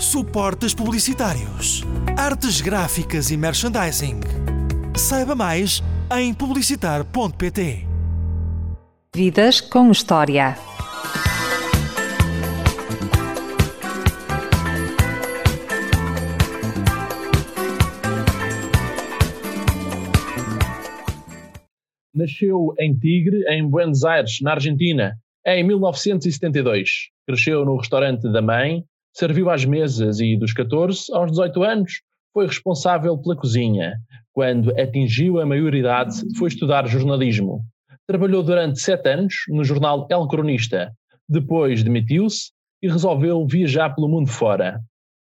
suportes publicitários, artes gráficas e merchandising. Saiba mais em publicitar.pt. Vidas com História. Nasceu em Tigre, em Buenos Aires, na Argentina, em 1972. Cresceu no restaurante da mãe, serviu às mesas e, dos 14 aos 18 anos, foi responsável pela cozinha. Quando atingiu a maioridade, foi estudar jornalismo. Trabalhou durante sete anos no jornal El Cronista. Depois demitiu-se e resolveu viajar pelo mundo fora.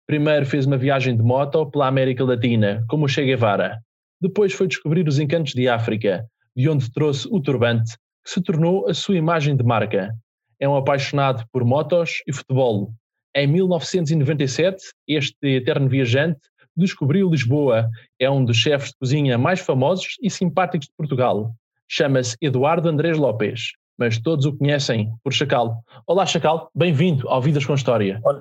Primeiro fez uma viagem de moto pela América Latina, como Che Guevara. Depois foi descobrir os encantos de África, de onde trouxe o turbante, que se tornou a sua imagem de marca. É um apaixonado por motos e futebol. Em 1997, este eterno viajante descobriu Lisboa. É um dos chefes de cozinha mais famosos e simpáticos de Portugal. Chama-se Eduardo Andrés Lopes, mas todos o conhecem por Chacal. Olá, Chacal, bem-vindo ao Vidas com História. Olá.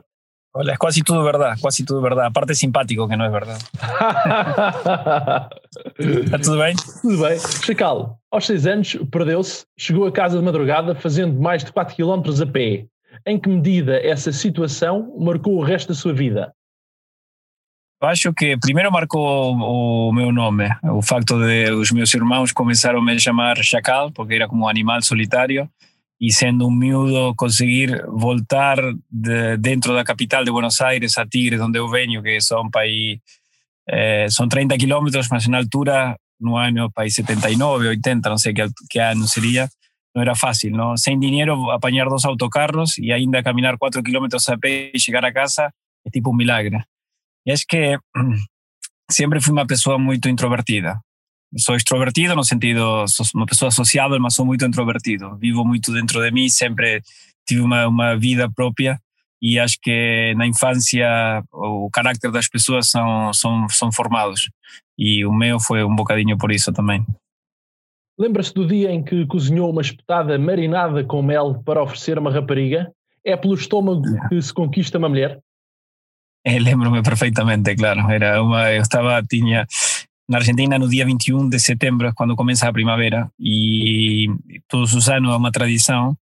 Olha, é quase tudo verdade, quase tudo verdade. A parte é simpático, que não é verdade. Está tudo bem? Tudo bem. Chacal, aos seis anos, perdeu-se, chegou a casa de madrugada fazendo mais de 4 km a pé. Em que medida essa situação marcou o resto da sua vida? Acho que primeiro marcou o, meu nome, o facto de os meus irmãos começaram a me chamar Chacal, porque era como um animal solitário y siendo un miudo conseguir voltar de, dentro da capital de Buenos Aires a Tigre, donde eu venho, que son país, eh, son 30 kilómetros, mas na altura, no ano país 79, 80, não sei que, que ano seria, não era fácil, não? Sem dinheiro, apanhar dois autocarros e ainda caminhar 4 kilómetros a pé e chegar a casa é tipo um milagre. E acho que sempre fui uma pessoa muito introvertida. sou extrovertido no sentido, sou uma pessoa sociável, mas sou muito introvertido. Vivo muito dentro de mim, sempre tive uma vida própria e acho que na infância o carácter das pessoas são, são formados e o meu foi um bocadinho por isso também. Lembra-se do dia em que cozinhou uma espetada marinada com mel para oferecer a uma rapariga? É pelo estômago que se conquista uma mulher? É, Lembro-me perfeitamente, claro. Era uma, eu estava, tinha, na Argentina no dia 21 de setembro, quando começa a primavera, e todos os anos é uma tradição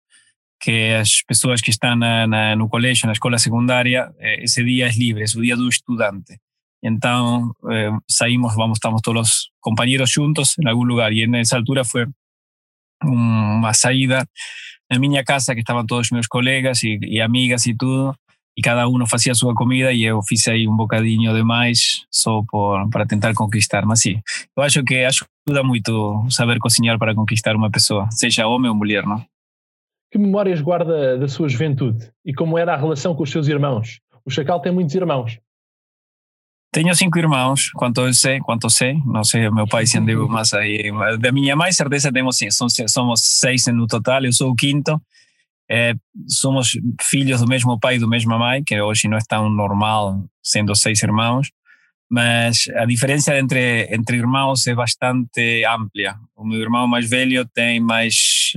que as pessoas que estão na, na, no colégio, na escola secundária, eh, esse dia é livre, é o dia do estudante. Então eh, saímos, vamos, estamos todos os companheiros juntos em algum lugar, e nessa altura foi uma saída na minha casa, que estavam todos meus colegas e, e amigas e tudo, e cada um fazia a sua comida e eu fiz aí um bocadinho de mais só por, para tentar conquistar. Mas sim, eu acho que ajuda muito saber cozinhar para conquistar uma pessoa, seja homem ou mulher, não? Que memórias guarda da sua juventude e como era a relação com os seus irmãos? O Chacal tem muitos irmãos. Tenho cinco irmãos, quanto eu sei, quanto sei, não sei, meu pai se andou mais aí. Da minha mãe, certeza temos sim, somos seis no total, eu sou o quinto. É, somos filhos do mesmo pai e do mesmo mãe, que hoje não é tão normal, sendo seis irmãos, mas a diferença entre, entre irmãos é bastante ampla. O meu irmão mais velho tem mais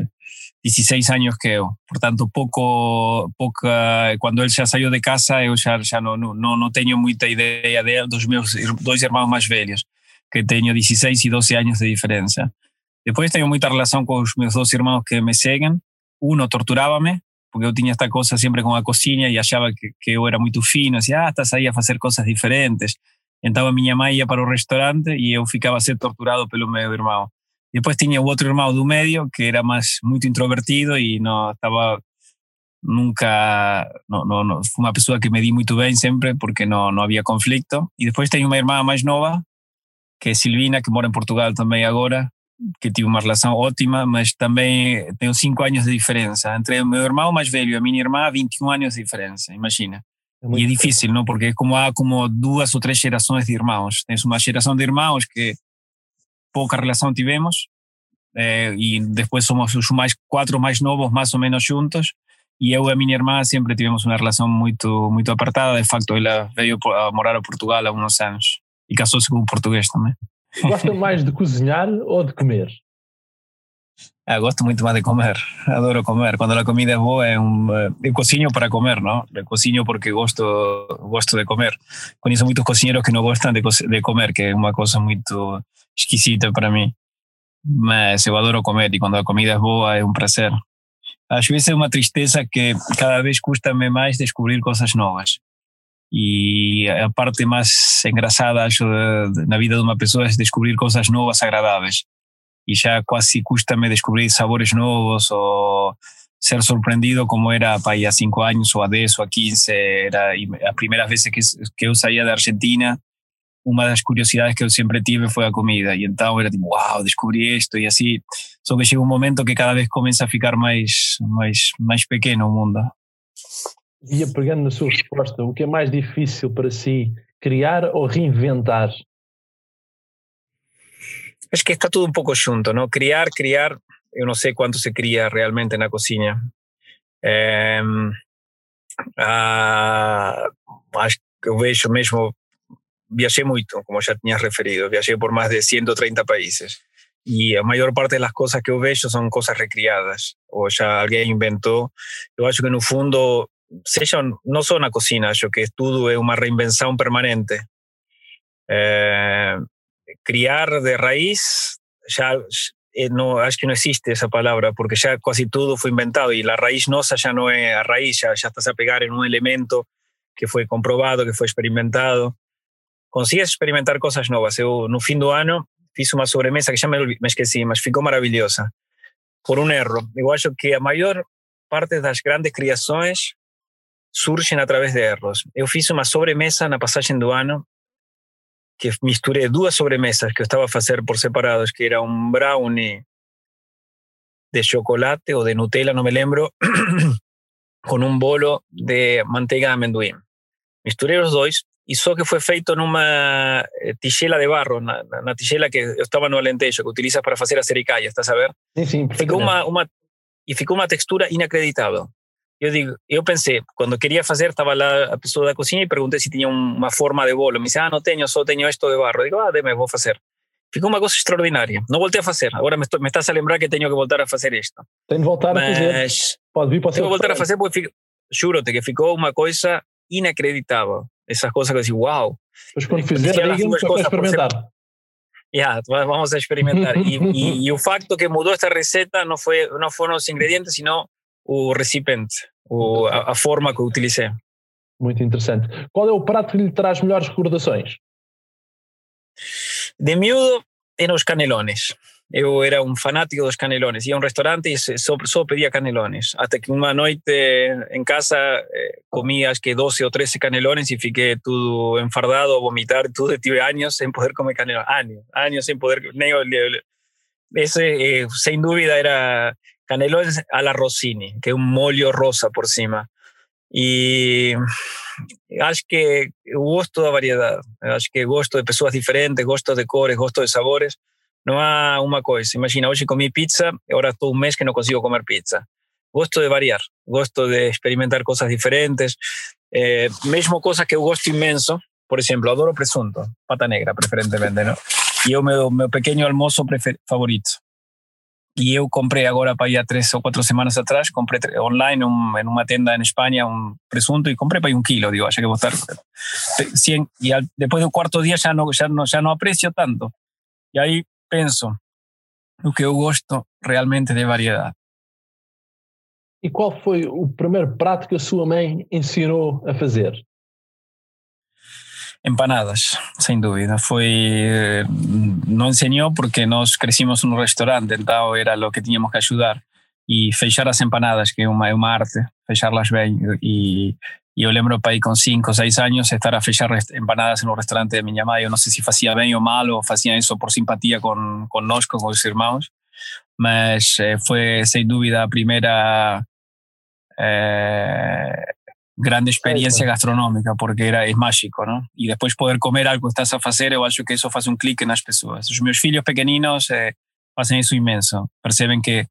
16 anos que eu, portanto, pouco, pouca, quando ele já saiu de casa, eu já, já não, não, não tenho muita ideia dele, dos meus dois irmãos mais velhos, que tenho 16 e 12 anos de diferença. Depois tenho muita relação com os dois irmãos que me seguem, uno torturaba-me, porque eu tinha esta coisa sempre com a cozinha e achava que, que eu era muito fino, assim, ah, estás aí a fazer coisas diferentes. Então a minha mãe ia para o restaurante e eu ficava a ser torturado pelo meu irmão. Depois tinha o outro irmão do meio, que era mais muito introvertido e não estava nunca não, não, não, foi uma pessoa que me di muito bem sempre porque não, não havia conflito e depois tenho uma irmã mais nova que é Silvina que mora em Portugal também agora que tive uma relação ótima, mas também tenho 5 anos de diferença. Entre o meu irmão mais velho e a minha irmã, 21 anos de diferença, imagina. É e é difícil, não? Porque como há como duas ou três gerações de irmãos. Tens uma geração de irmãos que pouca relação tivemos, eh, e depois somos os mais quatro mais novos, mais ou menos juntos. E eu e a minha irmã sempre tivemos uma relação muito muito apertada. De facto, ela veio a morar a Portugal há uns anos e casou-se com um português também. Gosta mais de cozinhar ou de comer? Ah, gosto muito mais de comer, adoro comer. Quando a comida é boa, é um, eu cozinho para comer, não? Eu cozinho porque gosto, gosto de comer. Conheço muitos cozinheiros que não gostam de, de comer, que é uma coisa muito esquisita para mim. Mas eu adoro comer e quando a comida é boa é um prazer. Às vezes é uma tristeza que cada vez custa-me mais descobrir coisas novas. E a parte mais engraçada, acho, na vida de uma pessoa é descobrir coisas novas, agradáveis y ya casi cuesta-me descubrir sabores nuevos o ser sorprendido como era para ir a cinco años o a 10 o a 15, era las primeras veces que, que yo salía de Argentina, una de las curiosidades que yo siempre tuve fue la comida y entonces era tipo, wow, descubrí esto y así, solo que llega un momento que cada vez comienza a ficar más, más, más pequeño el mundo. E pegando na sua resposta, o que difícil para si, criar ou reinventar? Es que está todo un poco junto, ¿no? Criar, criar, yo no sé cuánto se cría realmente en la cocina. Eh, ah, acho que eu vejo mesmo, como já tinhas referido, viajé por más de 130 países. Y la mayor parte de las cosas que eu vejo son cosas recriadas, o ya alguien inventó. Yo acho que no fundo, seja, no só na cocina, acho que tudo é uma reinvenção permanente. Eh, criar de raíz, ya eh, no, acho que no existe esa palabra, porque ya casi todo fue inventado y la raíz nosa ya no es a raíz, ya, ya estás a pegar en un elemento que fue comprobado, que fue experimentado. Consigues experimentar cosas novas. Eu, no fim do ano, fiz uma sobremesa que já me, me esqueci, mas ficou maravilhosa. Por um erro. Eu acho que a maior parte das grandes criações surgem através de erros. Eu fiz uma sobremesa na passagem do ano que misturé dos sobremesas que estaba a hacer por separados, que era un brownie de chocolate o de Nutella, no me lembro, con un bolo de manteiga de amendoim. Misturé los dos y só que fue feito numa eh, tigela de barro, na, na tigela que estaba no alentejo, que utilizas para hacer a ¿estás a ver? Sí, sí, ficou uma, uma, e ficou uma textura inacreditável. Eu digo, eu pensei, quando queria fazer, estava lá a pessoa da cozinha e perguntei se tinha uma forma de bolo. Me disse, ah, não tenho, só tenho isto de barro. Eu digo, ah, deme, vou fazer. Ficou uma coisa extraordinária. Não voltei a fazer. Agora me, estou, me estás a lembrar que tenho que voltar a fazer isto. Tem de voltar Mas, a fazer. Pode vir para Tenho que voltar a fazer porque, juro-te, que ficou uma coisa inacreditável. Essas coisas que eu digo, uau. Mas quando fizer, diga-me para experimentar. Yeah, vamos a experimentar. e, e, e, o facto que mudou esta receita não, foi, não foram os ingredientes, sino o recipiente, o, a, a, forma que eu utilizei. Muito interessante. Qual é o prato que lhe traz melhores recordações? De miúdo, eram os canelones. Eu era um fanático dos canelones. Ia a um restaurante e só, só pedia canelones. Até que uma noite em casa eh, comi acho que 12 ou 13 canelones e fiquei tudo enfardado, a vomitar, tudo. Tive anos sem poder comer canelones. Anos, anos sem poder. Nem, esse, eh, sem dúvida, era canelones a la Rossini, que es un molio rosa por cima. Y acho que gosto da variedade, acho que gosto de pessoas diferentes, gosto de cores, gosto de sabores. Não há uma coisa. Imagina, hoje comi pizza, agora estou um mês que não consigo comer pizza. Gosto de variar, gosto de experimentar coisas diferentes, eh, mesmo coisas que eu gosto imenso. Por exemplo, adoro presunto, pata negra preferentemente, ¿no? E é o meu, meu pequeno almoço favorito. Y yo compré ahora para allá tres o cuatro semanas atrás, compré online en una tienda en España un presunto y compré para ahí un kilo, digo, haya que votar 100 y después de un cuarto día ya no, ya, no, ya no aprecio tanto. Y ahí pienso, lo que yo gosto realmente de variedad. ¿Y cuál fue el primer prato que su mãe ensinou a fazer? Empanadas, sin duda. Fue, eh, no enseñó porque nos crecimos en un restaurante, entonces era lo que teníamos que ayudar. Y fechar las empanadas, que es una, arte, fecharlas bien. Y, y yo lembro para ir con 5 o 6 años estar a fechar empanadas en un restaurante de mi mamá. Yo no sé si hacía bien o mal o hacía eso por simpatía con, con nosotros, con los hermanos. Pero eh, fue sin duda la primera eh, grande experiencia gastronómica, porque era, es mágico, ¿no? Y después poder comer algo que estás a hacer, yo acho que eso hace un clic en las personas. Los meus filhos pequeninos eh, hacen eso inmenso, perceben que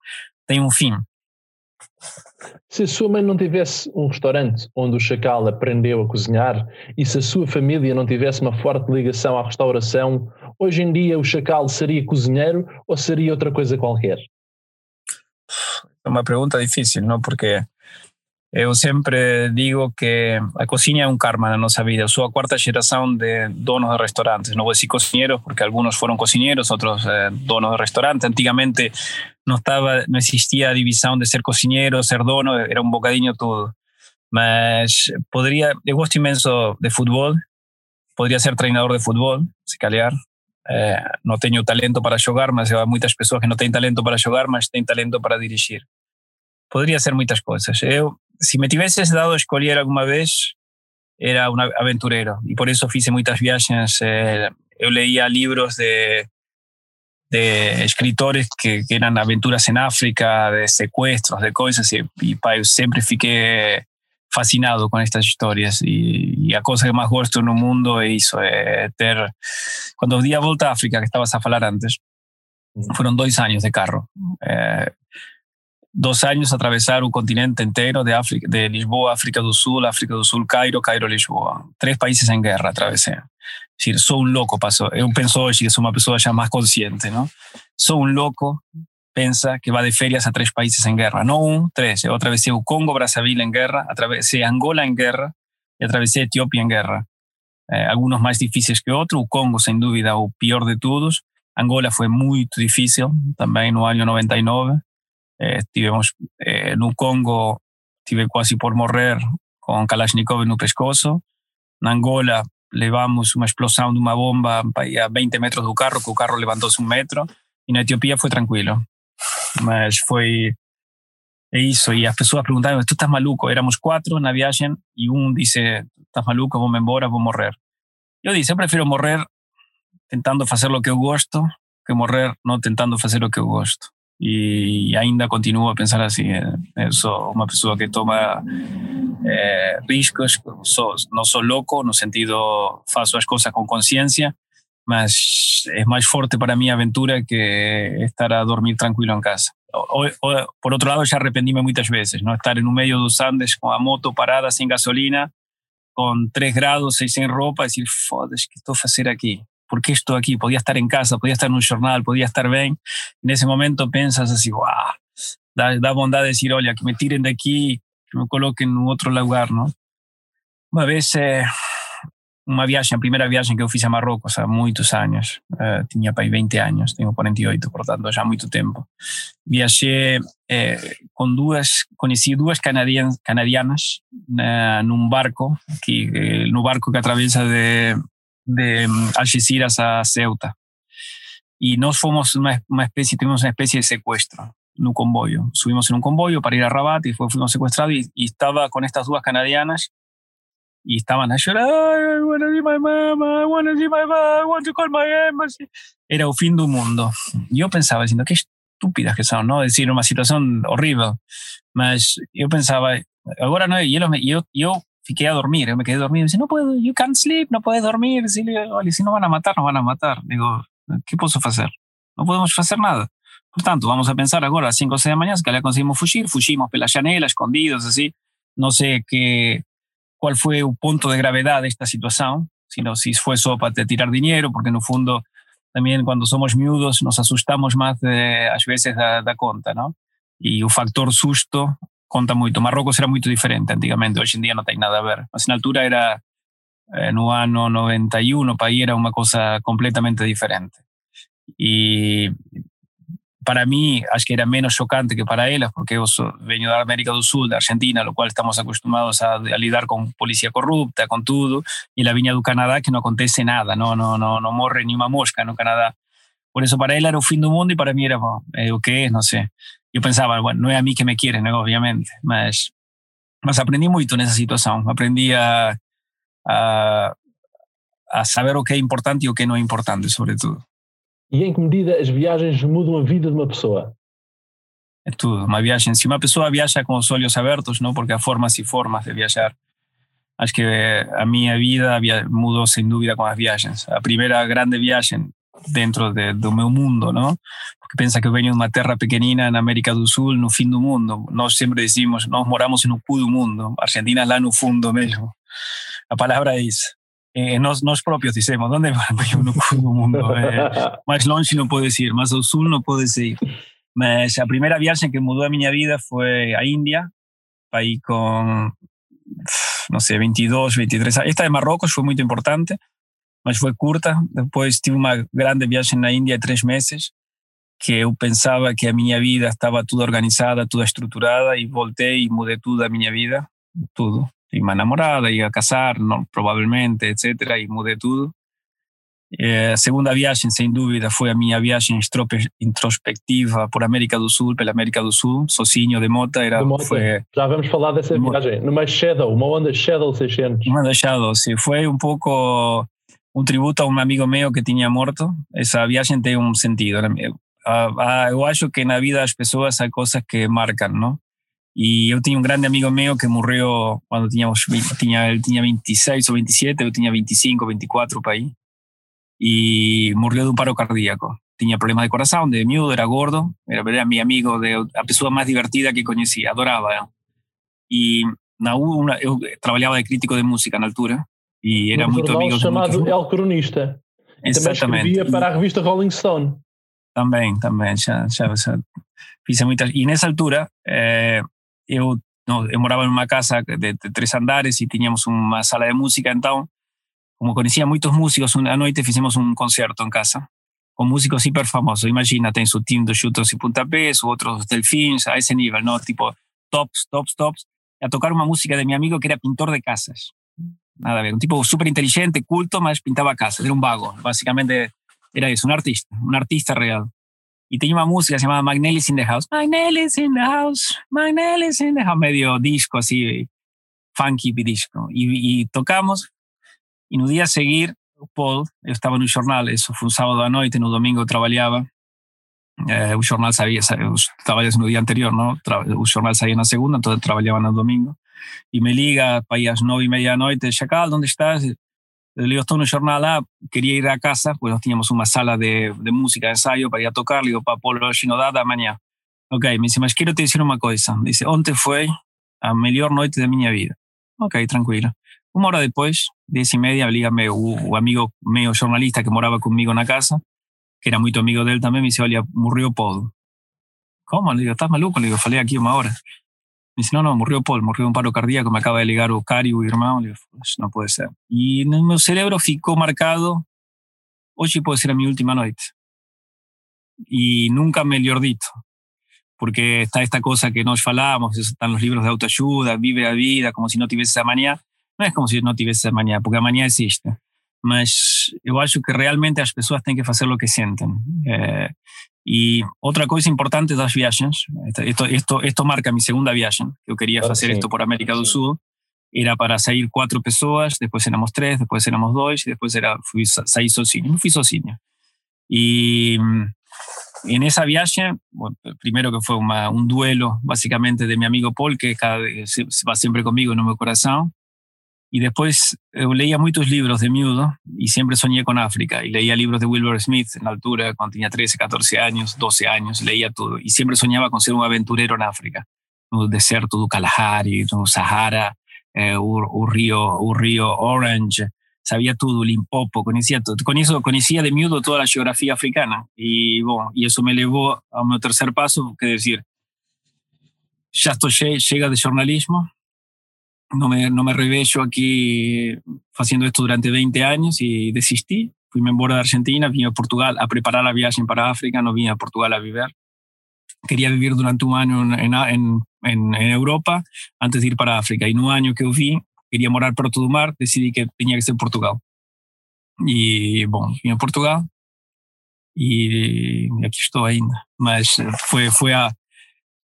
tem um fim. Se a sua mãe não tivesse um restaurante onde o Chacal aprendeu a cozinhar e se a sua família não tivesse uma forte ligação à restauração, hoje em dia o Chacal seria cozinheiro ou seria outra coisa qualquer? É uma pergunta difícil, não? Porque eu sempre digo que a cozinha é um karma na nossa vida. Eu sou a quarta geração de donos de restaurantes. Não vou dizer cozinheiros, porque alguns foram cozinheiros, outros eh, donos de restaurante. Antigamente não estava, não existia a divisão de ser cozinheiro, ser dono, era um bocadinho tudo. Mas poderia, eu gosto imenso de futebol, poderia ser treinador de futebol, se calhar. Eh, tenho talento para jogar, mas há muitas pessoas que não têm talento para jogar, mas têm talento para dirigir. Poderia ser muitas coisas. Eu si me tivieses dado a escolher alguma vez, era un aventurero y por eso hice muchas viajes. Eh, yo leía libros de, de escritores que, que, eran aventuras en África, de secuestros, de cosas, y, y siempre fiqué fascinado con estas historias y, y, a cosa que más gosto en el mundo é isso, é ter... Quando di a volta a África, que estabas a falar antes, fueron dos años de carro. Eh, dos años atravesar un continente entero de, África, de Lisboa, África do Sul, África do Sul, Cairo, Cairo, Lisboa. Três países em guerra atravessei. Decir, sou um louco, passou. Eu penso hoje que sou uma pessoa já mais consciente, não? Sou um louco, pensa que vai de férias a três países em guerra. Não um, três. Eu atravessei o Congo, Brazzaville em guerra, atravessei Angola em guerra e atravessei Etiópia em guerra. Eh, algunos mais difíceis que outros. O Congo, sem dúvida, o pior de todos. Angola foi muito difícil, também no ano 99. Eh, estivemos eh, no Congo, tive quase por morrer com Kalashnikov no pescoço. Na Angola, levamos uma explosão de uma bomba a 20 metros do carro, que o carro levantou-se um metro. E na Etiópia foi tranquilo. Mas foi é isso. E as pessoas perguntavam: Tu estás maluco? Éramos quatro na viagem e um disse: Estás maluco? Vou-me embora, vou morrer. Eu disse: Eu prefiro morrer tentando fazer o que eu gosto que morrer não tentando fazer o que eu gosto y ainda continuo a pensar así. Eh, soy una persona que toma eh, riscos, no soy loco, no sentido faço las cosas con conciencia, mas es más fuerte para mi aventura que estar a dormir tranquilo en casa. por otro lado, ya arrepentíme muchas veces, ¿no? Estar medio de los Andes con la moto parada sin gasolina, con 3 grados y sin ropa, decir, foda-se, ¿qué estoy a hacer aquí? ¿Por qué estoy aquí? Podía estar en casa, podía estar en un jornal, podía estar bien. En ese momento piensas así, wow, da, da bondad decir, oye, que me tiren de aquí, que me coloquen en otro lugar, ¿no? Una vez, eh, una viaje, primera viaje que yo fiz a Marruecos hace muchos años, eh, tenía para 20 años, tengo 48, por tanto, ya mucho tiempo. Viajé eh, con dos, conocí dos canadianas, canadianas en un barco, que, en un barco que atraviesa de, de mm, Algeciras a Ceuta. Y nos fuimos una, una especie, tuvimos una especie de secuestro en un convoyo. Subimos en un convoyo para ir a Rabat y fue, fuimos secuestrados y, y estaba con estas dos canadianas y estaban a llorar, I want to see my mama, I want to see my mama, I want to call my embassy. Era el fin del mundo. Yo pensaba, diciendo, qué estúpidas que son, ¿no? Es decir, una situación horrible. Mas yo pensaba, ahora no, yo, yo, yo fiqué a dormir, yo me quedé dormido, dice, no puedo, you can't sleep, no puedes dormir, si, si no van a matar, no van a matar. Digo, ¿qué puedo hacer? No podemos hacer nada. Por tanto, vamos a pensar ahora a las 5 o 6 de la mañana que ya conseguimos fugir, fugimos pela janela, escondidos, así. No sé qué, cuál fue el punto de gravedad de esta situación, sino si fue solo para tirar dinero, porque en el fondo también cuando somos miudos nos asustamos más de, a veces da, da conta, ¿no? Y el factor susto conta muito. Marrocos era muito diferente antigamente, hoje em dia não tem nada a ver. Mas na altura era, eh, no ano 91, o país era uma coisa completamente diferente. E para mí, acho que era menos chocante que para elas, porque eu sou, venho da América do Sul, da Argentina, lo cual estamos acostumados a, a lidar con policía corrupta, con todo, y la viña do Canadá que no acontece nada, no, no, no, no morre ni una mosca no Canadá. Por eso para él era el fin del mundo y para mí era eh, o no sé. Yo pensaba, bueno, no es a mí que me quieren, obviamente, mas, mas aprendí mucho en esa situación. Aprendí a, a, a saber o que é importante e o que não é importante, sobretudo. E em que medida as viagens mudam a vida de uma pessoa? É tudo. Uma viagem, se uma pessoa viaja com os olhos abertos, não, porque há formas e formas de viajar. Acho que a minha vida mudou sem dúvida com as viagens. A primeira grande viagem dentro de, do meu mundo, não? Porque pensa que eu venho de uma terra pequenina na América do Sul, no fim do mundo. Nós sempre decimos, nós moramos no cu do mundo. Argentina é lá no fundo mesmo. A palavra é isso. Eh, nós, nós próprios dizemos, onde venho no cu do mundo? Eh, mais longe não pode ir, mais ao sul não pode ir. Mas a primeira viagem que mudou a minha vida foi a Índia, aí com, não sei, 22, 23 anos. Esta de Marrocos foi muito importante, mas foi curta. Depois tive uma grande viagem na Índia de três meses, que eu pensava que a minha vida estava tudo organizada, tudo estruturada, e voltei e mudei tudo a minha vida, tudo. Tive uma namorada, ia casar, não, provavelmente, etc. E mudei tudo. Eh, a segunda viagem, sem dúvida, foi a minha viagem introspectiva por América do Sul, pela América do Sul, sozinho de moto. Era, de moto. Foi, Já vamos falar dessa viagem, numa Shadow, uma onda Shadow 600. Uma da Shadow, sim. Foi um pouco um tributo a um amigo meu que tinha morto. Essa viagem tem um sentido. Eu acho que na vida das pessoas há coisas que marcam, não? E eu tinha um grande amigo meu que morreu quando tínhamos, tinha, ele tinha 26 ou 27, eu tinha 25, 24 por aí. Y murió de un paro cardíaco. Tenía problemas de corazón, de miúdo, era gordo, era, mi amigo, de, la persona más divertida que conocía, adoraba. Y na una, yo trabajaba de crítico de música en altura y era muy amigo chamado El Cronista. Exatamente. para la revista Rolling Stone. También, también, ya, ya, hice muchas. Y en esa altura, eh, yo, no, yo moraba en una casa de, de, tres andares y teníamos una sala de música, entonces como conocía muchos músicos, una noche hicimos un concierto en casa con músicos hiper famosos. Imagínate en su team de Shooters y Punta Pez, u otros Delfins, a ese nivel, ¿no? Tipo tops, tops, tops, a tocar una música de mi amigo que era pintor de casas. Nada a ver, un tipo súper inteligente, culto, más pintaba casas, era un vago. Básicamente era eso, un artista, un artista real. Y tenía una música llamada Magnellis in the House. Magnellis in the House, Magnellis in the House, medio disco así, funky disco. Y, y tocamos y no día seguir, Paul, yo estaba en un jornal, eso fue un sábado noche, en un domingo trabajaba, eh, jornal sabía, estaba no día anterior, ¿no? un jornal salía en la segunda, entonces trabajaba en el domingo. Y me liga para ir a las nueve y media de la noche, Chacal, ¿dónde estás? Le digo, estoy en un jornal, ah, quería ir a casa, pues teníamos una sala de, de música, de ensayo para ir a tocar, le digo, para Paul, no dada mañana. Ok, me dice, mas quiero te decir una cosa. Dice, onte fue a mejor noche de mi vida. Ok, tranquilo. Una hora después, diez y media, lígame un amigo medio jornalista que moraba conmigo en la casa, que era muy amigo de él también, me dice, oye, murió Paul. ¿Cómo? Le digo, ¿estás maluco? Le digo, falé aquí una hora. Me dice, no, no, murió Paul, murió de un paro cardíaco, me acaba de ligar o Cari, o hermano. Le digo, no puede ser. Y en mi cerebro ficó marcado, hoy puede ser mi última noche. Y nunca me dito porque está esta cosa que nos falamos, están los libros de autoayuda, vive la vida como si no tuviese esa manía. Não é como se não tivesse amanhã, porque amanhã existe. Mas eu acho que realmente as pessoas têm que fazer o que sentem. É, e outra coisa importante das viagens, isto, isto, isto marca minha segunda viagem, eu queria fazer isto por América do Sul, era para sair quatro pessoas, depois éramos três, depois éramos dois, depois era, fui sair sozinho. Não fui sozinho. E en esa viaje, bueno, primero que fue un duelo básicamente de mi amigo Paul, que cada, se, va siempre conmigo en mi corazón, Y después eh, leía muchos libros de miudo y siempre soñé con África. Y leía libros de Wilbur Smith en la altura, cuando tenía 13, 14 años, 12 años, leía todo. Y siempre soñaba con ser un aventurero en África. No deserto do Kalahari, no Sahara, eh, un, río, un río Orange. Sabía todo, Limpopo, conocía todo. Con eso conocía de miudo toda la geografía africana. Y, bueno, y eso me llevó a mi tercer paso, que decir, ya estoy llega de jornalismo, no me, no me revello aquí haciendo esto durante 20 años y desistí. Fui embora de Argentina, vine a Portugal a preparar la viaje para África, no vine a Portugal a vivir. Quería vivir durante un año en, en, en, Europa antes de ir para África. Y un año que fui, quería morar por todo el mar, decidí que tenía que ser Portugal. Y bueno, vine a Portugal y aquí estoy ainda. Mas fue, fue a,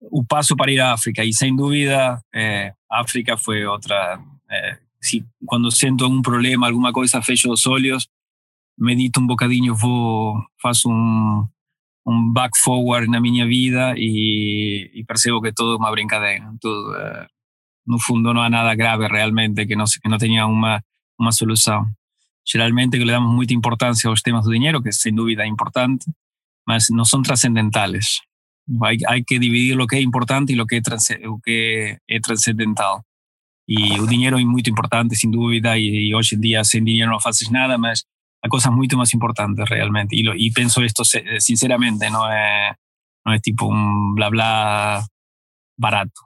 un paso para ir a África y sin duda eh, África fue otra. Eh, si cuando siento un problema, alguna cosa, fecho los olhos, medito un bocadinho, vou, faço un un back forward na minha vida y, y percebo que todo es una brincadeira. Todo, eh, no fundo no hay nada grave realmente que no, que no tenía una, una solución. Generalmente que le damos mucha importancia a los temas de dinero, que sin duda es importante, mas no son trascendentales. Hay, hay que dividir lo que es importante y lo que es, trans, que es trascendental. Y el dinero es muy importante, sin duda, y, y, hoy en día sin dinero no haces nada, mas hay cosas mucho más importantes realmente. Y, lo, y pienso esto sinceramente, ¿no? Não é tipo um blá blá barato.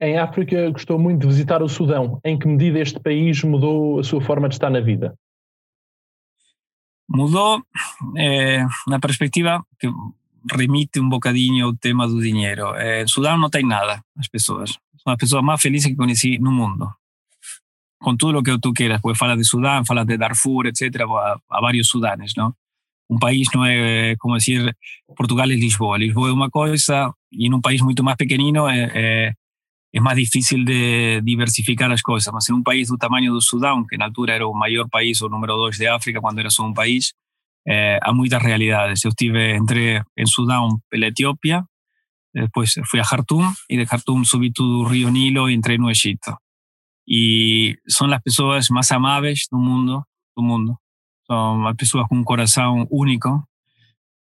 Em África, gostou muito de visitar o Sudão. Em que medida este país mudou a sua forma de estar na vida? Mudou eh, na perspectiva que remite um bocadinho ao tema do dinheiro. Eh, em Sudão não tem nada, as pessoas. São as pessoas mais felizes que conheci no mundo. Com tudo o que tu queiras, porque fala de Sudão, fala de Darfur, etc. Há, há vários Sudanes, não? Um país não é, como dizer, Portugal é Lisboa. Lisboa é uma coisa e num país muito mais pequenino é, é é mais difícil de diversificar as coisas, mas em um país do tamanho do Sudão, que na altura era o maior país, o número dois de África, quando era só um país, eh, há muitas realidades. Eu estive, entrei em Sudão pela Etiópia, depois fui a Khartoum e de Khartoum subi todo o Rio Nilo e entrei no Egito. E são as pessoas mais amáveis do mundo, do mundo. São as pessoas com um coração único,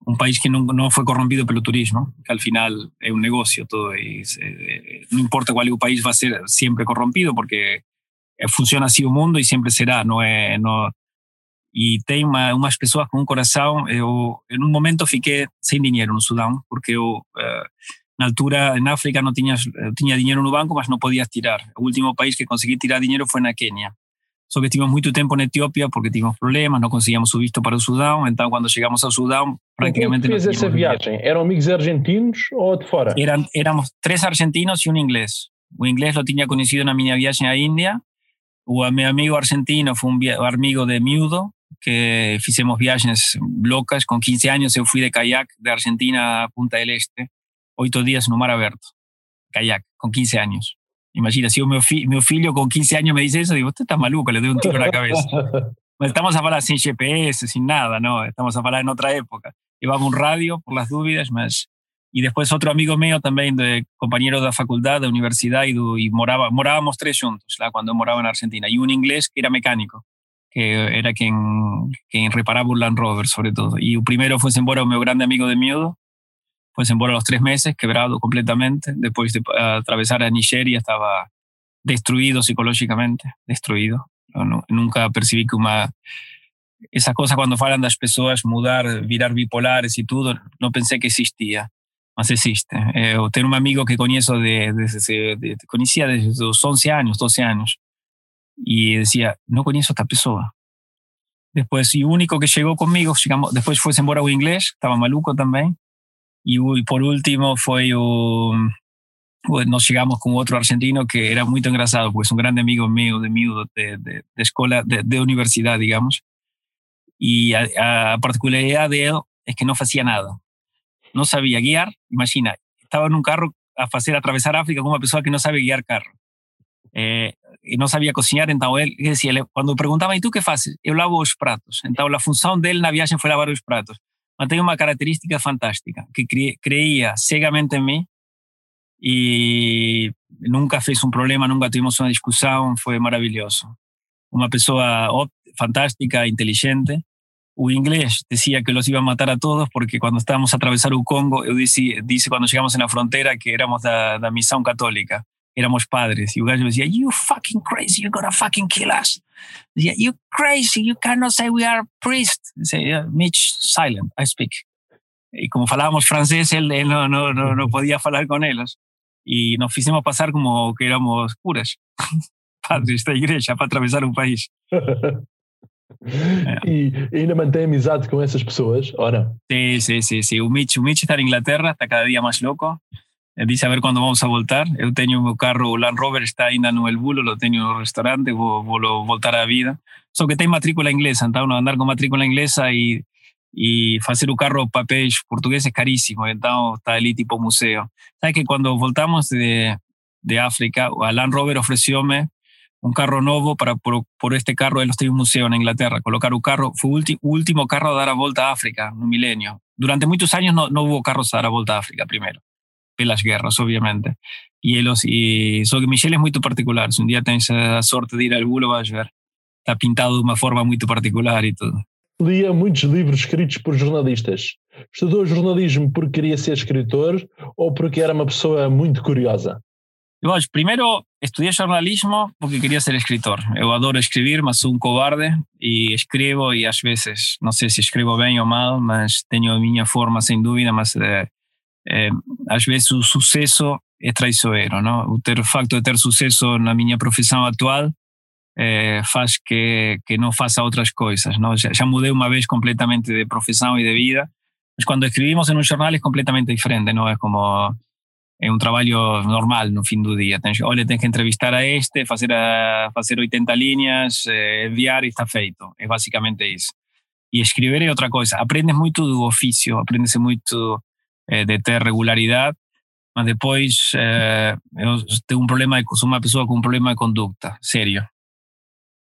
un país que no, no, fue corrompido pelo turismo, que al final es un negocio todo, y eh, no importa cuál país va a ser siempre corrompido, porque funciona así el mundo y siempre será, no é, no, e tem uma, umas pessoas com um coração, eu, en un momento fiquei sem dinheiro no Sudão, porque eu, uh, na altura, en África, não tinha, tinha dinheiro no banco, mas não podia tirar. O último país que consegui tirar dinheiro foi na Quênia. Só que estivemos muito tempo na Etiópia porque tínhamos problemas, não conseguíamos o visto para o Sudão, então quando chegamos ao Sudão, praticamente... Quem fez essa viagem? Eram amigos argentinos ou de fora? Eram, éramos três argentinos e um inglês. O inglês lo tinha conhecido na minha viagem à Índia, o meu amigo argentino foi um amigo de miúdo, que fizemos viagens loucas, com 15 anos eu fui de caiaque de Argentina a Punta del Este, oito dias no mar aberto, caiaque, com 15 anos. Imagina, si mi, fi, mi filho con 15 años me dice eso, digo, usted está maluco, le doy un tiro en la cabeza. Estamos a hablar sin GPS, sin nada, ¿no? Estamos a hablar en otra época. Llevaba un radio por las dudas, más. Y después otro amigo mío también, de, compañero de la facultad, de universidad, y, y moraba, morábamos tres juntos, ¿la? cuando moraba en Argentina. Y un inglés que era mecánico, que era quien, quien reparaba un Land Rover, sobre todo. Y el primero fue embora mi grande amigo de miedo, pues embora a los tres meses, quebrado completamente. Después de atravesar a Nigeria estaba destruido psicológicamente, destruido. No, nunca percibí que una... Esa cosa cuando falan las personas, mudar, virar bipolares y todo, no pensé que existía, mas existe. Eh, tengo un amigo que conozco de, de, desde los 11 años, 12 años, y decía, no conozco esta persona. Después, y único que llegó conmigo, llegamos, después fue embora un inglés, estaba maluco también, y, por último fue nos llegamos con otro argentino que era muy engrasado, pues un grande amigo mío de mío de, de, escuela, de, universidad, digamos. Y a, particularidad de él es que no hacía nada. No sabía guiar, imagina, estaba en un carro a hacer atravesar África como una persona que no sabe guiar carro. Eh, y no sabía cocinar, entonces él decía, cuando preguntaba, ¿y tú qué haces? Yo lavo los platos. Entonces la función de él en la viaje fue lavar los platos tenía una característica fantástica, que creía ciegamente en mí y nunca fez un problema, nunca tuvimos una discusión, fue maravilloso. Una persona fantástica, inteligente. Un inglés decía que los iba a matar a todos porque cuando estábamos a atravesar el Congo, dice, dice cuando llegamos en la frontera que éramos de la misión católica éramos padres. Y un gallo decía, you fucking crazy, you're gonna fucking kill us. Decía, you crazy, you cannot say we are priests. Decía, Mitch, silent, I speak. Y como falábamos francés, él, él no, no, no, no, podía hablar con ellos. Y nos hicimos pasar como que éramos curas, padres da igreja, para atravessar um país. e ainda mantém amizade com essas pessoas, ora? Sí, sí, sí, sí. O Mitch, o Mitch está en Inglaterra, está cada día más loco. Dice a ver cuándo vamos a voltar. Eu teño o carro, o Land Rover está ainda no El Bulo, lo teño no restaurante, vou, vou voltar á vida. Só que ten matrícula inglesa, então andar con matrícula inglesa e e facer o carro papéis portugués é carísimo, então está ali tipo museo. Sabe que quando voltamos de, de África, a Land Rover ofrecióme un carro novo para por, por este carro eles têm un museo na Inglaterra, colocar o carro, foi o último carro a dar a volta a África no milenio. Durante muitos anos não, não houve carros a dar a volta a África primeiro las guerras, obviamente. Y, ellos, y so que Michelle es muy particular. Si un día tienes la suerte de ir al bulo, vas a ver. Está pintado de uma forma muito particular e tudo. Lia muitos livros escritos por jornalistas. Estudou jornalismo porque queria ser escritor ou porque era uma pessoa muito curiosa? Eu acho, primeiro, estudei jornalismo porque queria ser escritor. Eu adoro escrever, mas sou um cobarde e escrevo e às vezes, não sei se escrevo bem ou mal, mas tenho a minha forma sem dúvida, mas eh, às vezes o sucesso é traiçoeiro, não? O ter o facto de ter sucesso na minha profissão atual é, faz que que não faça outras coisas, não? Já, já mudei uma vez completamente de profissão e de vida, mas quando escrevimos em um jornal é completamente diferente, não é como é um trabalho normal no fim do dia. Tens, olha, tens que entrevistar a este, fazer, a, fazer 80 linhas, eh, enviar e está feito. É basicamente isso. E escrever é outra coisa. Aprendes muito do ofício, aprendes muito eh, de ter regularidade, mas depois eh, eu tenho um problema, sou uma pessoa com um problema de conduta, sério.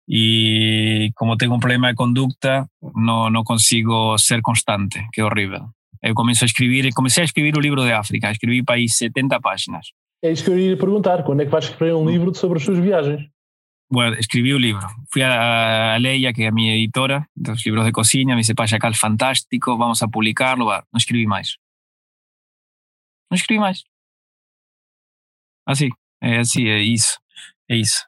E como tenho um problema de conduta, não, não consigo ser constante, que é horrível. Eu começo a escrever, comecei a escrever o livro de África, escrevi para aí 70 páginas. É isso que eu ia perguntar, quando é que vais escrever um livro sobre as suas viagens? Bueno, escribí un libro. Fui a, a Leia, que es mi editora de los libros de cocina, me dice, Payacal, fantástico, vamos a publicarlo. Va. No escribí más. No escribí más. Así, é así, é isso. É isso.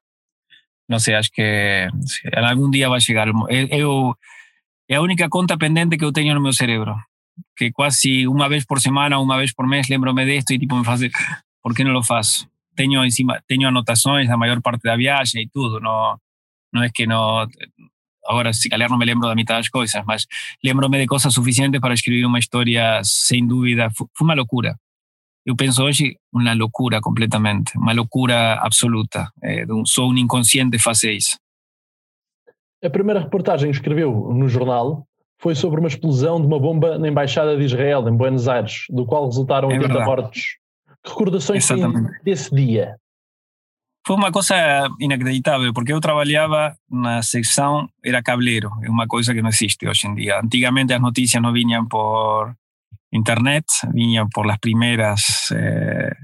Não sei, acho que algum dia vai chegar. Eu, é a única conta pendente que eu tenho no meu cérebro. Que quase uma vez por semana, uma vez por mês, lembro-me disto e tipo me faz, por que não lo faço? tengo encima, tengo anotaciones la mayor parte de la viaje y todo, no, no es que no, ahora si calhar no me lembro de mitad de las cosas, mas lembrome de cosas suficientes para escribir una historia sin duda, fue una locura. Yo pienso hoy una locura completamente, una locura absoluta, eh, sou um inconsciente face isso. A primeira reportagem que escreveu no jornal foi sobre uma explosão de uma bomba na Embaixada de Israel, em Buenos Aires, do qual resultaram 80 é mortos. recordações desse dia? Foi uma coisa inacreditável, porque eu trabalhava na secção, era cableiro, é uma coisa que não existe hoje em dia. Antigamente as notícias não vinham por internet, vinham por as primeiras, eh,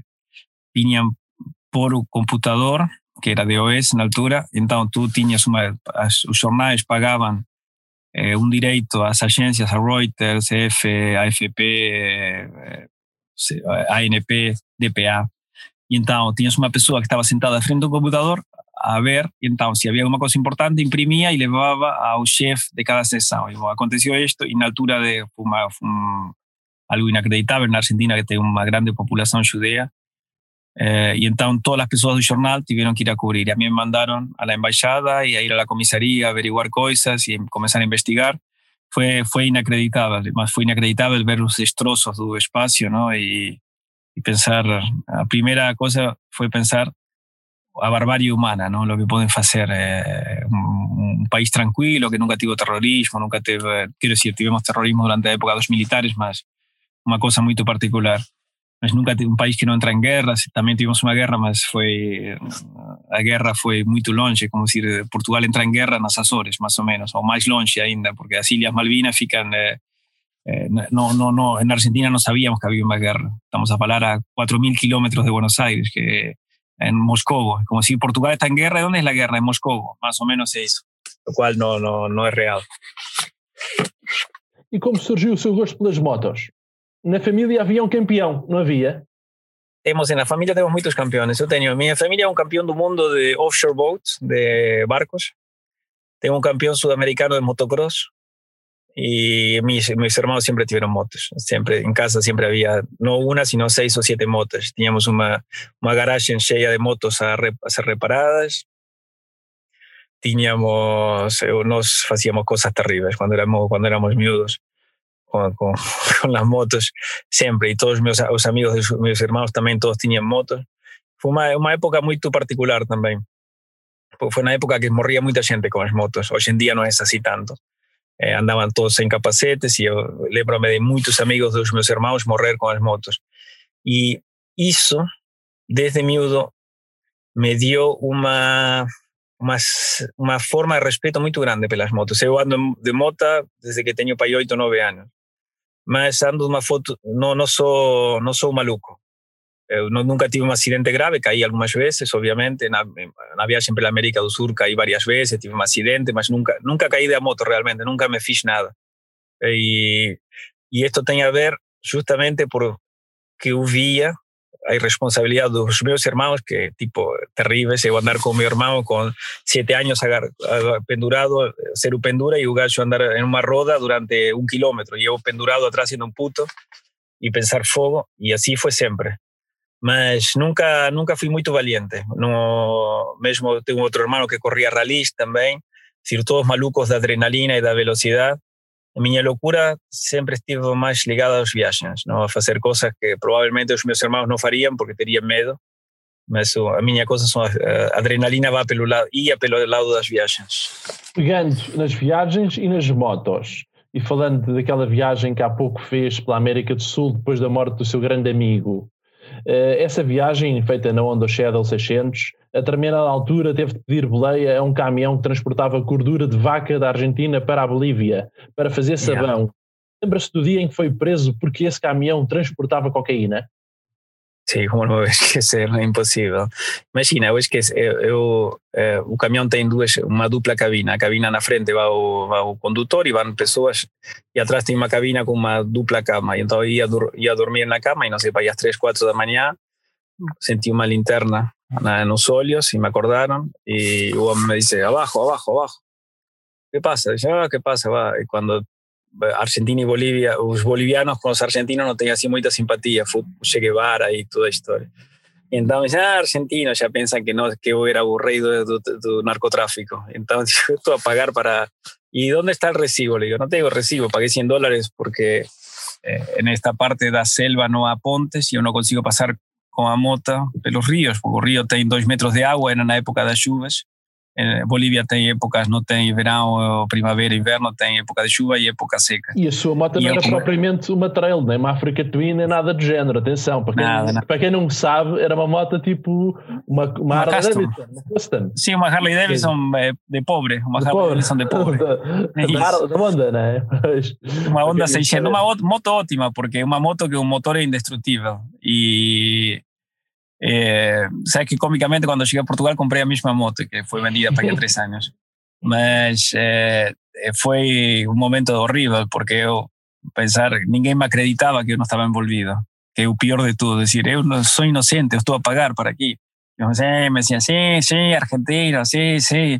por o computador, que era DOS na altura, então tu tinhas uma, as, os jornais pagavam eh, um direito às agências, a Reuters, EF, AFP, eh, ANP, DPA. E então tinhas uma pessoa que estava sentada frente do computador a ver, e então se havia alguma coisa importante, imprimia e levava ao chefe de cada sessão. E bom, aconteceu isto, e altura de algo inacreditável na Argentina, que tem uma grande população judeia, eh, e então todas as pessoas do jornal tiveram que ir a cobrir. E a mim me mandaram à embaixada e a ir à comissaria a averiguar coisas e começar a investigar. Foi, foi inacreditável, mas foi inacreditável ver os destroços do espaço, não? E, y pensar, la primera cosa fue pensar a barbarie humana, ¿no? lo que pueden hacer eh, un, un, país tranquilo, que nunca tuvo terrorismo, nunca tuvo, quiero decir, tuvimos terrorismo durante la época de los militares, más una cosa muy particular. Mas nunca un país que no entra en guerra, también tuvimos una guerra, mas fue, la guerra fue muy longe, como decir, Portugal entra en guerra en las Azores, más o menos, o más longe ainda, porque las Islas Malvinas fican eh, eh, no, no, no, en Argentina no sabíamos que había una guerra. Estamos a hablar a 4.000 kilómetros de Buenos Aires, que en Moscú. Como si Portugal está en guerra, ¿dónde es la guerra? En Moscú, más o menos eso. Lo cual no, no, no es real. E como surgiu o seu gosto pelas motos? Na família havia um campeão, não havia? Temos, na família temos muitos campeões. Eu tenho, minha família é um campeão do mundo de offshore boats, de barcos. Tengo un campeón sudamericano de motocross, y mis, hermanos siempre tuvieron motos, siempre en casa siempre había no una, sino seis o siete motos. Teníamos una, una garage llena de motos a, a ser reparadas. Teníamos, eh, nos hacíamos cosas terribles cuando éramos, cuando éramos miudos. Con, con, con, las motos siempre y todos mis los amigos de mis hermanos también todos tenían motos fue una, una época muy particular también fue una época que moría mucha gente con las motos hoy en día no es así tanto eh, andaban todos sem capacetes e eu lembro-me de muitos amigos dos meus irmãos morrer com as motos. E isso, desde miúdo, me deu uma, uma, uma forma de respeito muito grande pelas motos. Eu ando de moto desde que tenho pai 8 ou 9 anos. Mas ando de uma foto, não, não, sou, não sou maluco. Eu nunca tive um acidente grave, caí algumas vezes, obviamente, na, na viagem pela América do Sur caí várias vezes, tive um acidente, mas nunca, nunca caí da moto realmente, nunca me fiz nada. E, e isto tem a ver justamente por que eu via a irresponsabilidade dos meus irmãos, que tipo terríveis, eu andar com meu irmão com sete anos agar, pendurado, ser pendura o gajo andar em uma roda durante quilômetro, e eu pendurado atrás sendo um puto, e pensar fogo, e assim foi sempre. Mas nunca nunca fui muito valiente. No, mesmo tenho outro irmão que corria rallies também, decir, todos malucos da adrenalina e da velocidade. A minha loucura sempre estive mais ligada aos viagens, não? a fazer coisas que provavelmente os meus irmãos não fariam porque teriam medo. Mas a minha coisa são a adrenalina vai pelo lado, ia pelo lado das viagens. Pegando nas viagens e nas motos, e falando daquela viagem que há pouco fez pela América do Sul depois da morte do seu grande amigo, essa viagem feita na Honda Shadow 600, a determinada altura teve de pedir boleia a um caminhão que transportava gordura de vaca da Argentina para a Bolívia para fazer sabão. Yeah. Lembra-se do dia em que foi preso porque esse caminhão transportava cocaína? Sim, vou esquecer, é impossível. Imagina, eu esqueço, eu, eu, é, o caminhão tem duas, uma dupla cabina. A cabina na frente vai o, vai o condutor e vão pessoas, e atrás tem uma cabina com uma dupla cama. E então eu ia, ia dormir na cama e não sei, para as 3, 4 da manhã, senti uma linterna na, nos olhos e me acordaram. E o homem me disse: abajo, abajo, abajo. ¿Qué pasa? Dice, ah, ¿qué pasa? Va. Y cuando Argentina y Bolivia, los bolivianos con los argentinos no tenían así mucha simpatía, fue Che Guevara y toda la historia. Y entonces, ah, argentinos ya piensan que no, que yo era aburrido de, narcotráfico. Entonces, esto a pagar para... ¿Y dónde está el recibo? Le digo, no tengo recibo, pagué 100 dólares porque eh, en esta parte de la selva no hay pontes y yo no consigo pasar con la mota de los ríos, porque el río tiene dos metros de agua en la época lluvias eh, Bolívia tem épocas, não tem verão, primavera, inverno, tem época de chuva e época seca. E a sua moto não era propriamente uma trail, nem uma Africa Twin, nem nada do género, atenção. Para quem, nada, não. Para quem não sabe, era uma moto tipo uma, uma, uma Harley custom. Davidson, uma custom. Sim, uma Harley Davidson é, de pobre, uma de Harley pobre. Davidson de pobre. da, da, da Honda, né? uma Honda 600, uma moto ótima, porque é uma moto que o motor é indestrutível e Eh, sabes que cómicamente cuando llegué a Portugal compré la misma moto que fue vendida para aquí tres años. Mas eh, fue un momento horrible porque yo pensar, ninguém me acreditaba que yo no estaba envolvido. Que es peor de todo, decir, yo no soy inocente, yo estuve a pagar para aquí. Yo, me decían, sí, sí, Argentina, sí, sí.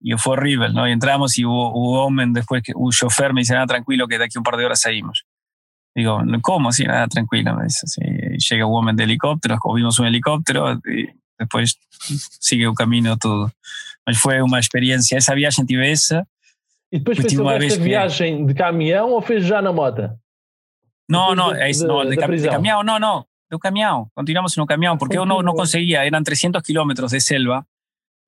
Y fue horrible, ¿no? Y entramos y hubo, hubo hombre después que un chofer me dice, nada, tranquilo, que de aquí un par de horas salimos. Digo, ¿cómo? Así, nada, tranquilo, me dice. Sí. Llega un hombre de helicóptero, vimos un helicóptero y después sigue un camino todo. Mas fue una experiencia, esa viagem tive essa. E depois fez essa viagem de caminhão ou fez já na moto? Não, não, é isso, não, de, de, de caminhão, não, não, do caminhão. Continuamos no caminhão, porque eu não, não conseguia, eram 300 kilómetros de selva,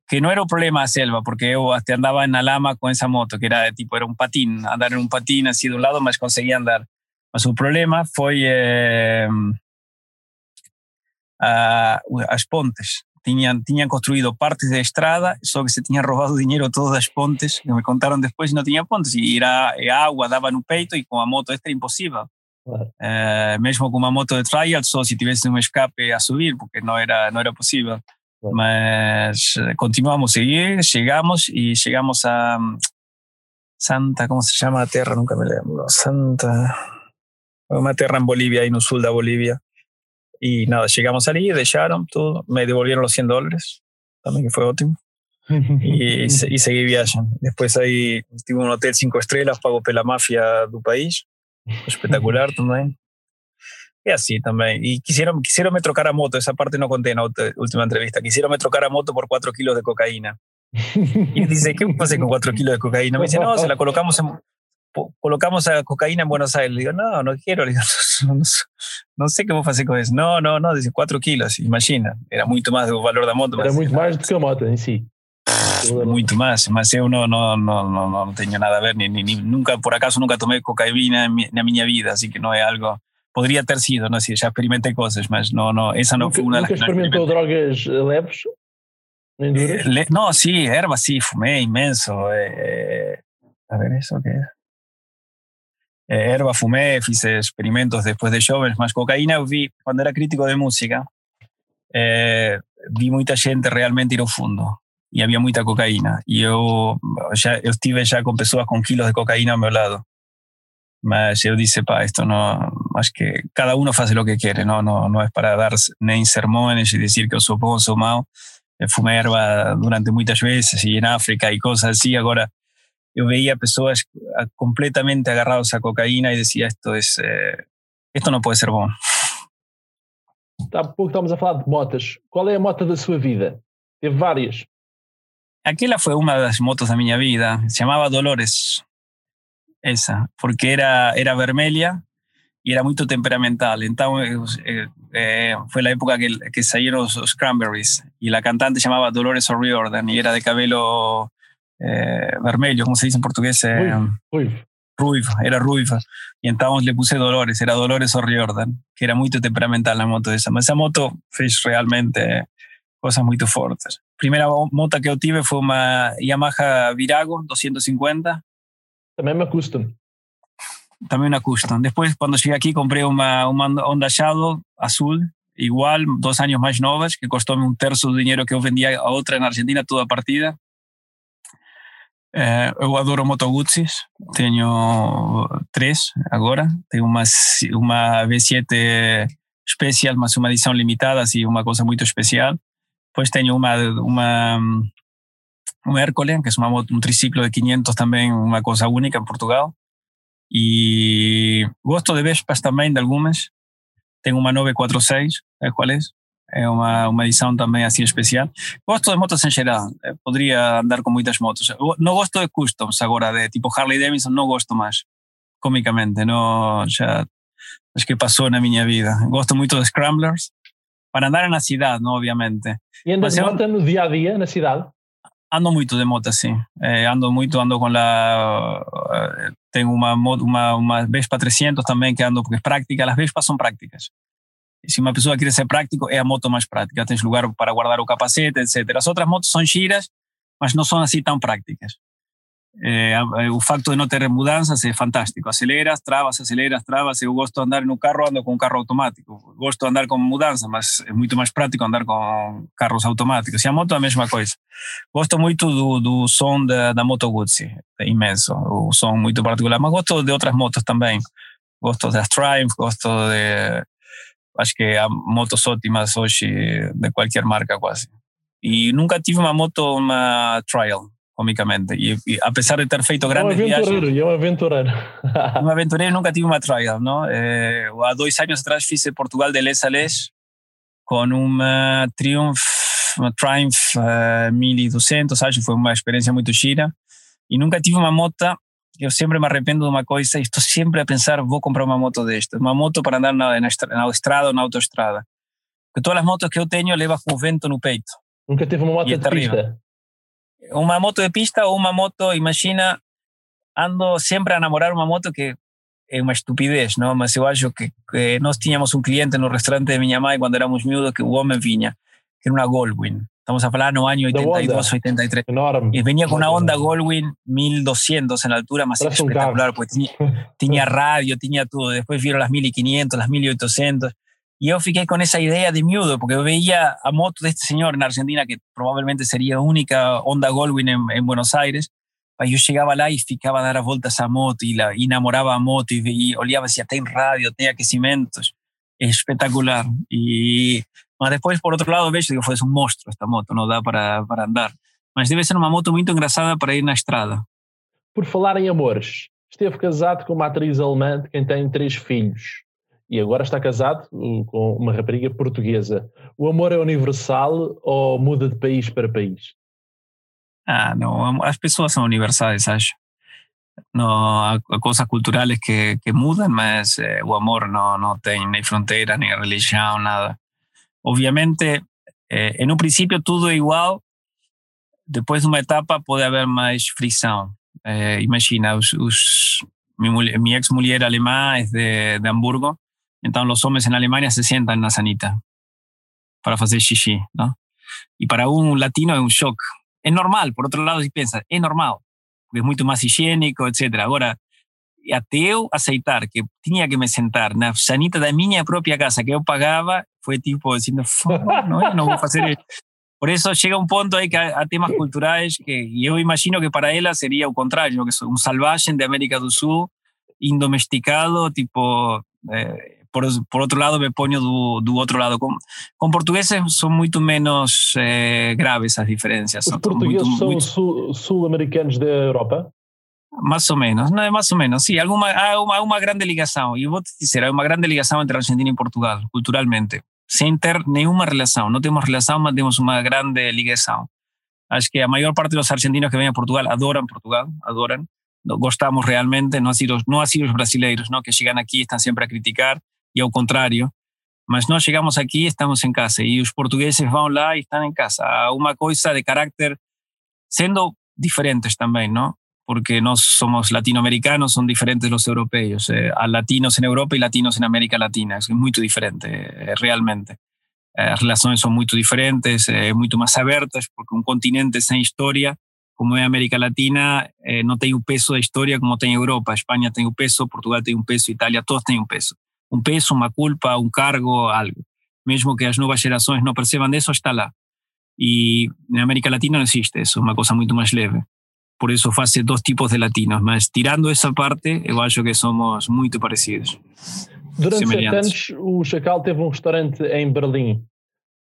que no era un problema a selva, porque yo hasta andaba en la lama con esa moto, que era tipo, era un patín, andar en un patín así de un lado, mas conseguía andar. Mas o problema foi eh, a, as pontes. Tinham, tinham construído partes da estrada, só que se tinha roubado dinheiro todas as pontes, que me contaram depois e não tinha pontes. E era, a água dava no peito e com a moto extra impossível. Claro. Eh, mesmo com uma moto de trial, só se tivesse um escape a subir, porque não era, não era possível. Claro. Mas eh, continuamos a seguir, chegamos e chegamos a Santa, como se chama a terra? Nunca me lembro. Santa una tierra en Bolivia, de Bolivia. Y nada, llegamos allí, dejaron todo, me devolvieron los 100 dólares, también que fue ótimo. y, y, seguí viajando. Después ahí tuve un hotel cinco estrellas, pago pela mafia del país, espectacular también. Y así también. Y quisieron, quisieron me trocar a moto, esa parte no conté en la última entrevista, quisieron me trocar a moto por 4 kilos de cocaína. Y dice, ¿qué pasa con 4 kilos de cocaína? Me dice, no, se la colocamos en, colocamos a cocaína en Buenos Aires. Le digo, no, no quiero. Le digo, no, no, sé qué vos hacer con eso. No, no, no, dice 4 kilos, imagina. Era mucho más de valor da moto. Era muito mais do que a moto em si. Muito más, mas eu no, no, no, no, no tengo nada a ver, ni, ni, nunca, por acaso nunca tomé cocaína en mi, en mi vida, así que no es algo, podría ter sido, no sé, ya experimenté cosas, mas no, no, esa no nunca, fue una de las que experimentou drogas leves? Nem duras? Le, no, sí, erva sí, fumé inmenso. Eh, a ver, ¿eso qué es? Eh, erva fumé, hice experimentos después de shows, más cocaína vi, cuando era crítico de música, eh, vi mucha gente realmente ir ao fundo y había mucha cocaína. Yo, ya, yo estuve ya con personas con kilos de cocaína a mi lado. Mas dije, pa, esto no, más que cada uno hace lo que quiere, no, no, no es para dar ni sermones y decir que yo soy bom. Fumé erva durante muchas veces y en África y cosas así. Ahora, yo veía personas completamente agarrados a cocaína y decía, esto es, eh, esto no puede ser bom. Há pouco estamos a falar de motas. Qual é a moto da sua vida? Teve várias. Aquella fue una de las motos de mi vida. Se llamaba Dolores. Esa, porque era, era vermelha y era muy temperamental. Entonces, eh, eh, fue la época que, que salieron los, Cranberries y la cantante se llamaba Dolores O'Riordan y era de cabello eh, vermelho, como se dice en portugués. Eh, era ruiva. Y entonces le puse Dolores, era Dolores O'Riordan, que era muy temperamental la moto esa. Esa moto fez realmente cosas muy fuertes. Primera moto que yo tuve fue una Yamaha Virago 250. También me custom. También una custom. Después, cuando llegué aquí, compré una, una Honda Shadow azul, igual, dos años más novas, que costó un tercio del dinero que yo vendía a otra en Argentina, toda partida. Eh, eu adoro Moto Guzzi's, tenho três agora, tenho uma, uma V7 Special, mas uma edição limitada, assim, uma coisa muito especial. Depois tenho uma, uma um Hércules, que é uma um triciclo de 500 também, uma coisa única em Portugal. E gosto de Vespas também, de algumas. Tenho uma 946, sabe qual é? É uma, uma edição também assim especial. Gosto de motos em geral, eh, poderia andar com muitas motos. Não gosto de customs agora, de tipo Harley Davidson, não gosto mais, comicamente, não, já acho que passou na minha vida. Gosto muito de scramblers, para andar na cidade, não, obviamente. E andas de moto no dia a dia, na cidade? Ando muito de moto, sim. Eh, ando muito, ando com a. Eh, tenho uma, uma, uma Vespa 300 também que ando porque é prática. As Vespas são práticas. Se una persona quiere ser práctico, es la moto más práctica. Tienes lugar para guardar o capacete, etc. Las otras motos son giras, mas no son así tan prácticas. Eh, el facto de no tener mudanzas es fantástico. Aceleras, trabas, aceleras, trabas. Yo gusto andar en un carro, ando con un carro automático. Gosto andar con mudanza, mas es mucho más práctico andar con carros automáticos. Y a moto a mesma coisa. Gosto muito do, do som da, da Moto Guzzi, é imenso. O som muito particular, mas gosto de outras motos também. Gosto das Triumph, gosto de acho que há motos ótimas hoje de qualquer marca quase. E nunca tive uma moto, uma trial, comicamente. E, e apesar de ter feito grandes é um aventureiro, viagens... É um aventureiro. um aventureiro, nunca tive uma trial, não? Eh, há dois anos atrás fiz Portugal de les a les com uma Triumph, uma Triumph uh, 1200, acho que foi uma experiência muito gira. E nunca tive uma moto eu sempre me arrependo de uma coisa e estou sempre a pensar, vou comprar uma moto desta, uma moto para andar na, na, na estrada ou na autoestrada. Porque todas as motos que eu tenho levam com vento no peito. Nunca teve uma moto de pista? Uma moto de pista ou uma moto, imagina, ando sempre a namorar uma moto que é uma estupidez, não? Mas eu acho que, que nós tínhamos um cliente no restaurante de minha mãe quando éramos miúdos que o homem vinha, que era uma Goldwyn. Estamos hablando año 82, 83. Enorme. Y venía con una Honda Goldwyn 1200 en la altura, más espectacular, pues tenía, tenía, radio, tenía todo. Después vieron las 1500, las 1800. Y yo fiqué con esa idea de miudo, porque veía a moto de este señor en Argentina, que probablemente sería única Honda Goldwyn en, en Buenos Aires. Yo llegaba lá y ficaba a dar vueltas a moto y la enamoraba a moto y, y olhava si tem radio, tem aquecimentos. Espectacular. Y Mas depois, por outro lado, vejo que foi um monstro esta moto, não dá para, para andar. Mas deve ser uma moto muito engraçada para ir na estrada. Por falar em amores, esteve casado com uma atriz alemã de quem tem três filhos. E agora está casado uh, com uma rapariga portuguesa. O amor é universal ou muda de país para país? Ah, não. As pessoas são universais, acho. Não, há coisas culturais que, que mudam, mas eh, o amor não, não tem nem fronteira, nem religião, nada. Obviamente, eh, en un principio todo es igual, después de una etapa puede haber más fricción. Eh, imagina, mi, ex mujer alemana es de, de, Hamburgo, entonces los hombres en Alemania se sientan en la sanita para hacer xixi, ¿no? Y para un latino es un shock. Es normal, por otro lado, si piensas, es normal, porque es mucho más higiénico, etc. Ahora, até eu aceitar que tinha que me sentar na sanita da minha própria casa que eu pagava, foi tipo dizendo, não, eu não vou fazer Por eso llega un punto ahí que hay temas culturales que yo imagino que para ella sería o contrario, que es un salvaje de América del Sur, indomesticado, tipo, eh, por, por, otro lado me pongo do, otro lado. Con, con portugueses son mucho menos eh, graves las diferencias. Los portugueses son, sul, sul-americanos de Europa? Más ou menos, não é mais ou menos, alguma, há, uma, há uma grande ligação, e vou te dizer, grande ligação entre Argentina e Portugal, culturalmente, sem ter nenhuma relação, não temos relação, mas temos uma grande ligação. Acho que a maior parte dos argentinos que vêm a Portugal adoram Portugal, adoram, gostamos realmente, não assim os, não assim os brasileiros, não, que chegam aqui estão sempre a criticar, e ao contrário, mas nós chegamos aqui estamos em casa, e os portugueses vão lá e estão em casa. Há uma coisa de carácter, sendo diferentes também, não? Porque no somos latinoamericanos, son diferentes los europeos. Eh, a latinos en Europa y latinos en América Latina. Es muy diferente, eh, realmente. Eh, las relaciones son muy diferentes, mucho más abiertas, porque un continente sin historia, como es América Latina, no tiene un peso de historia como tiene Europa. España tiene un peso, Portugal tiene un peso, Italia, todos tienen un peso. Un peso, una culpa, un cargo, algo. Mismo que las nuevas generaciones no perciban eso, está lá. Y en América Latina no existe eso, es una cosa mucho más leve por eso hace dos tipos de latinos, mas tirando essa parte, eu acho que somos muito parecidos. Durante sete anos, o Chacal teve um restaurante em Berlim.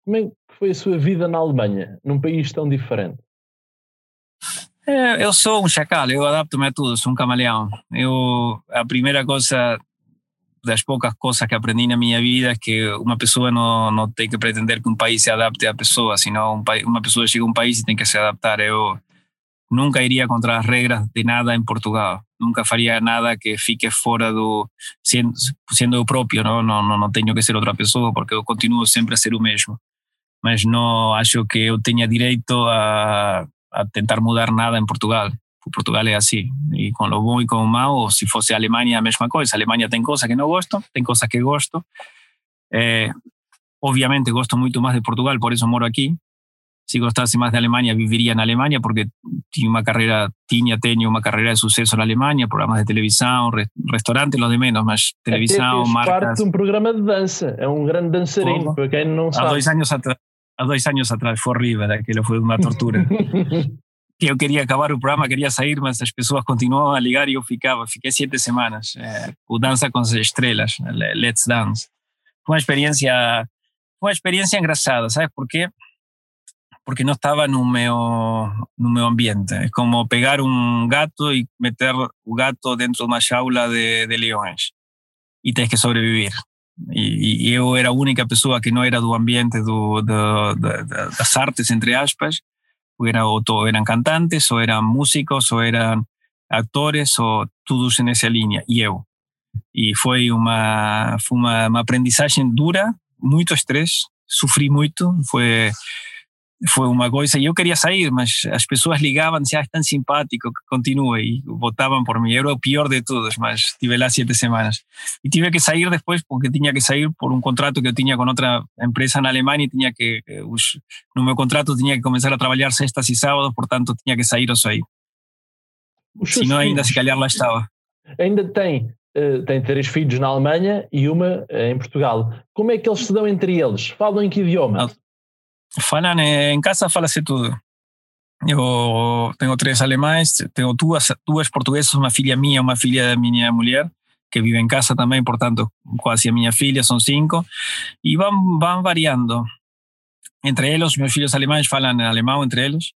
Como é que foi a sua vida na Alemanha, num país tão diferente? É, eu sou um chacal, eu adapto-me a tudo, sou um camaleão. Eu, a primeira coisa, das poucas coisas que aprendi na minha vida é que uma pessoa não, não tem que pretender que um país se adapte à pessoa, senão um, uma pessoa chega a um país e tem que se adaptar. Eu nunca iría contra las reglas de nada en Portugal. Nunca faría nada que fique fora do siendo, siendo propio, no no no no tenho que ser outra pessoa porque eu continuo sempre a ser o mesmo. Mas não acho que eu tenha direito a, a tentar mudar nada em Portugal. Portugal é assim, e com o bom e com o mau, se fosse a Alemanha a mesma coisa. A Alemanha tem coisas que não gosto, tem coisas que gosto. Eh, obviamente gosto muito mais de Portugal, por isso moro aqui, si gustase más de Alemania, viviría en Alemania porque tiene una carrera, tenía, tenía una carrera de suceso en Alemania, programas de televisión, re, restaurantes, los de menos, mas televisão, marcas... parte de um programa de dança, é um grande dançarino, para não sabe. Há dois anos atrás, há dois anos atrás foi horrível, aquilo foi uma tortura. eu queria acabar o programa, queria sair, mas as pessoas continuavam a ligar e eu ficava, fiquei sete semanas, eh, o Dança com as Estrelas, Let's Dance. Foi uma experiência, foi uma experiência engraçada, sabe por quê? Porque no estaba en un medio, ambiente. Es como pegar un gato y meter un gato dentro de una jaula de, de leones. Y tienes que sobrevivir. Y, yo era la única persona que no era del ambiente de, las artes, entre aspas. Era, o eran cantantes, o eran músicos, o eran actores, o todos en esa línea. Y yo. Y fue una, fue una, una aprendizaje dura, mucho estrés, sufrí mucho, fue foi uma coisa. Eu queria sair, mas as pessoas ligavam, se ah, é tão simpático, que continue, e votavam por mim. Eu era o pior de todos, mas estive lá sete semanas. E tive que sair depois, porque tinha que sair por um contrato que eu tinha com outra empresa na Alemanha e tinha que, os, no meu contrato, tinha que começar a trabalhar sextas e sábados, portanto, tinha que sair ou sair. Senão, ainda se calhar lá estava. Ainda tem Uh, tem três filhos na Alemanha e uma uh, em Portugal. Como é que eles se dão entre eles? Falam em que idioma? Falan, en casa fala-se tudo. Eu tenho três alemães, tenho duas, duas portuguesas, uma filha minha, uma filha da minha mulher, que vive em casa também, portanto, quase a minha filha, são cinco, e vão, vão variando. Entre eles, meus filhos alemães falam alemão entre eles,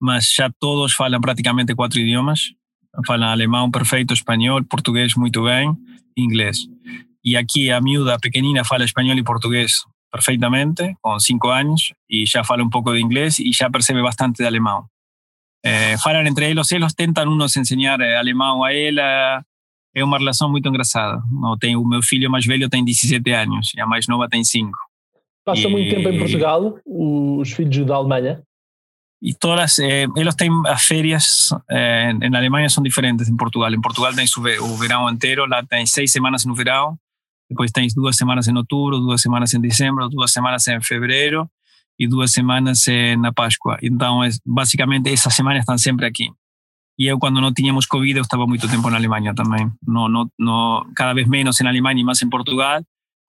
mas já todos falam praticamente quatro idiomas. Falam alemão perfeito, espanhol, português muito bem, inglês. E aqui a miúda pequenina fala espanhol e português perfectamente, con cinco años, y ya fala un poco de inglés y ya percibe bastante de alemán. Eh, falan entre ellos, ellos tentan unos enseñar eh, alemán a ela, é uma relação muito engraçada. Eu tenho, o meu filho mais velho tem 17 anos e a mais nova tem 5. Passa e, muito tempo em Portugal, os filhos da Alemanha? E todas, eh, eles têm as férias, eh, na Alemanha são diferentes em Portugal. Em Portugal tem o verão inteiro, lá tem seis semanas no verão, Depois tens duas semanas em outubro, duas semanas em dezembro, duas semanas em fevereiro e duas semanas na Páscoa. Então, é, basicamente, essas semanas estão sempre aqui. E eu, quando não tínhamos Covid, eu estava muito tempo na Alemanha também. No, no, no, cada vez menos na Alemanha e mais em Portugal,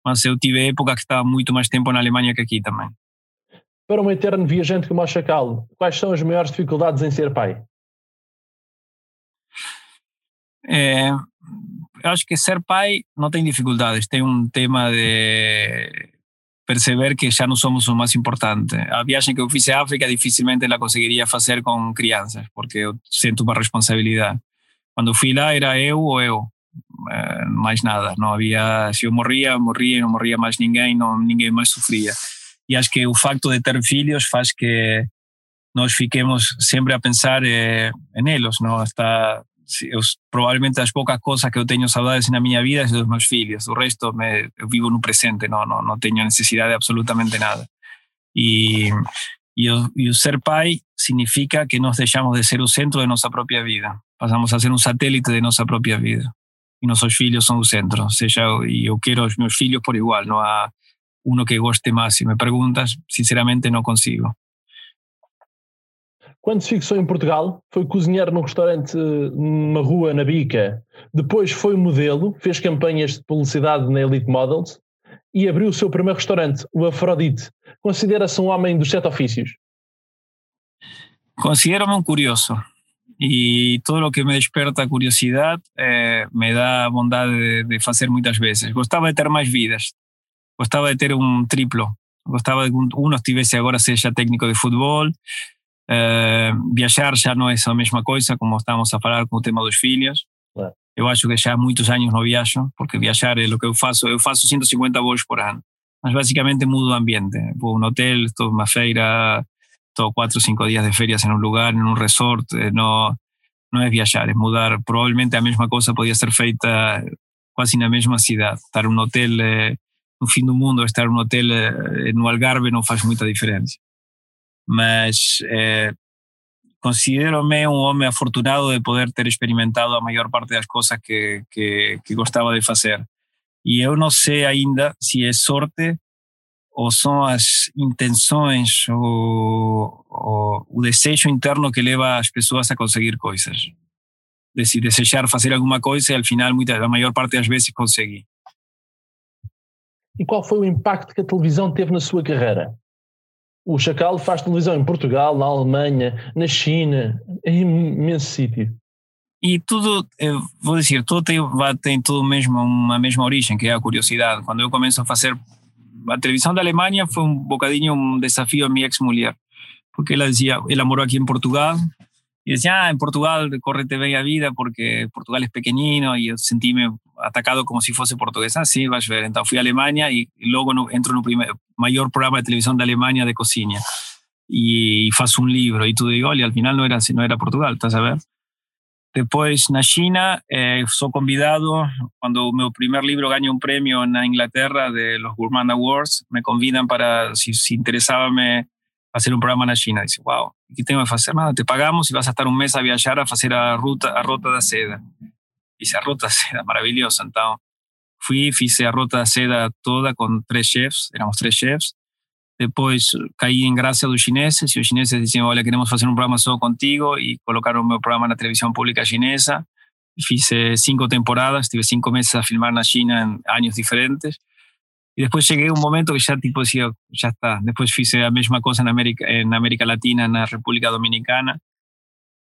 mas eu tive época que estava muito mais tempo na Alemanha que aqui também. Para um eterno viajante como o Chacal, quais são as maiores dificuldades em ser pai? É, eu acho que ser pai não tem dificuldades, tem um tema de perceber que já não somos o mais importante. A viagem que eu fiz à África dificilmente ela conseguiria fazer com crianças, porque eu sinto uma responsabilidade. Cuando fui lá era eu ou eu, eh, mais nada. Não havia, se eu morria, morria, não morria mais ninguém, não, ninguém mais sofria. E acho que o facto de ter filhos faz que nós fiquemos sempre a pensar eh, neles, não? Hasta eu, provavelmente as poucas coisas que eu tenho saudades na minha vida é dos meus filhos. O resto me, eu vivo no presente, não, não, não tenho necessidade de absolutamente nada. E, e, ser pai significa que nós deixamos de ser o centro de nossa própria vida. Passamos a ser um satélite de nossa própria vida. E nossos filhos são o centro. Ou seja, e eu quero meus filhos por igual. Não há uno que goste mais. Se me perguntas, sinceramente não consigo. Quando se fixou em Portugal, foi cozinheiro num restaurante numa rua na Bica. Depois foi modelo, fez campanhas de publicidade na Elite Models e abriu o seu primeiro restaurante, o Afrodite. Considera-se um homem dos sete ofícios? Considero-me um curioso. E todo o que me desperta curiosidade eh, me dá vontade de, de fazer muitas vezes. Gostava de ter mais vidas. Gostava de ter um triplo. Gostava de que um estivesse agora seja técnico de futebol, Uh, viajar já não é a mesma coisa, como estamos a falar com o tema dos filhos. Claro. Eu acho que já há muitos anos não viajo, porque viajar é o que eu faço. Eu faço 150 voos por ano, mas basicamente mudo o ambiente. Vou a um hotel, estou numa feira, estou quatro ou cinco dias de férias em um lugar, em um resort. Não, não é viajar, é mudar. Provavelmente a mesma coisa podia ser feita quase na mesma cidade. Estar num hotel eh, no fim do mundo, estar num hotel eh, no Algarve não faz muita diferença mas eh, considero-me um homem afortunado de poder ter experimentado a maior parte das coisas que, que, que gostava de fazer. E eu não sei ainda se é sorte ou são as intenções ou, ou, o desejo interno que leva as pessoas a conseguir coisas. De se desejar fazer alguma coisa e al final, muita, a maior parte das vezes, conseguir. E qual foi o impacto que a televisão teve na sua carreira? O Chacal faz televisão em Portugal, na Alemanha, na China, em imenso sítio. E tudo, vou dizer, tudo tem, tem tudo mesmo uma mesma origem, que é a curiosidade. Quando eu começo a fazer a televisão da Alemanha, foi um bocadinho um desafio a minha ex-mulher, porque ela dizia, ela morou aqui em Portugal, e decía, ah, en Portugal correte bem a vida porque Portugal es pequeñino y yo sentíme atacado como si fuese portugués. Ah, sí, vas a ver. Entonces fui a Alemania y luego no, entro en el primer, mayor programa de televisión de Alemania de cocina y faço un libro y tú digo, y al final no era, no era Portugal, ¿estás a ver? Después na China, eh, soy convidado, cuando mi primer libro ganó un premio en Inglaterra de los Gourmand Awards, me convidan para, si, si interesaba, me, hacer un programa na China. Dice, wow, ¿qué tengo que hacer? Nada, te pagamos y vas a estar un mes a viajar a hacer a ruta, a Rota da Seda. Dice, a Rota da Seda, maravilloso. Entonces, fui, hice a Rota da Seda toda con tres chefs, éramos tres chefs. Después caí en gracia dos chineses y los chineses decían, hola, queremos hacer un programa solo contigo y colocaron mi programa en la televisión pública chinesa. Hice cinco temporadas, estuve cinco meses a filmar en China en años diferentes. Y después llegué a un momento que ya tipo decía, ya está. Después hice la misma cosa en América, en América Latina, en la República Dominicana.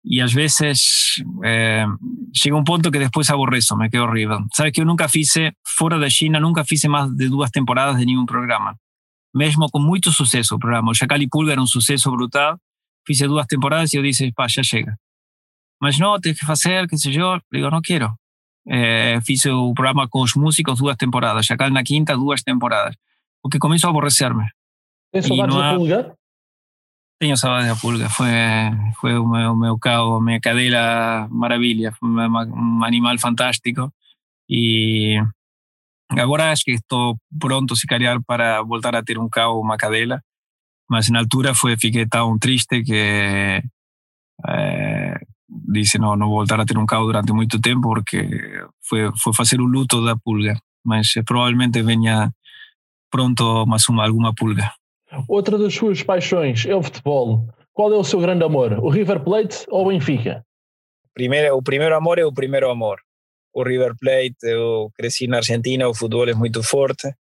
Y a veces eh, llega un punto que después aborrezo, me quedo horrible. Sabes que yo nunca hice, fuera de China, nunca hice más de dos temporadas de ningún programa. Mesmo con mucho suceso el programa. O Chacal y Pulga era un suceso brutal. Hice dos temporadas y yo dije, pa, ya llega. Mas no, tienes que hacer, qué sé yo. Le digo, no quiero. Eh, fiz o programa com os músicos duas temporadas, Chacal na quinta, duas temporadas. Porque começou a aborrecer-me. Tem saudades da pulga? Tenho saudades da pulga. Foi, foi o meu, meu cão, a minha cadela animal fantástico. E agora acho que estou pronto, se calhar, para voltar a ter um cão, uma cadela. Mas na altura foi, fiquei tão triste que eh, dice no, no voltar a ter um carro durante muito tempo porque foi, foi fazer o luto da pulga, mas provavelmente venha pronto mais uma, alguma pulga. Outra das suas paixões é o futebol. Qual é o seu grande amor? O River Plate ou o Benfica? Primeiro, o primeiro amor é o primeiro amor. O River Plate, eu cresci na Argentina, o futebol é muito forte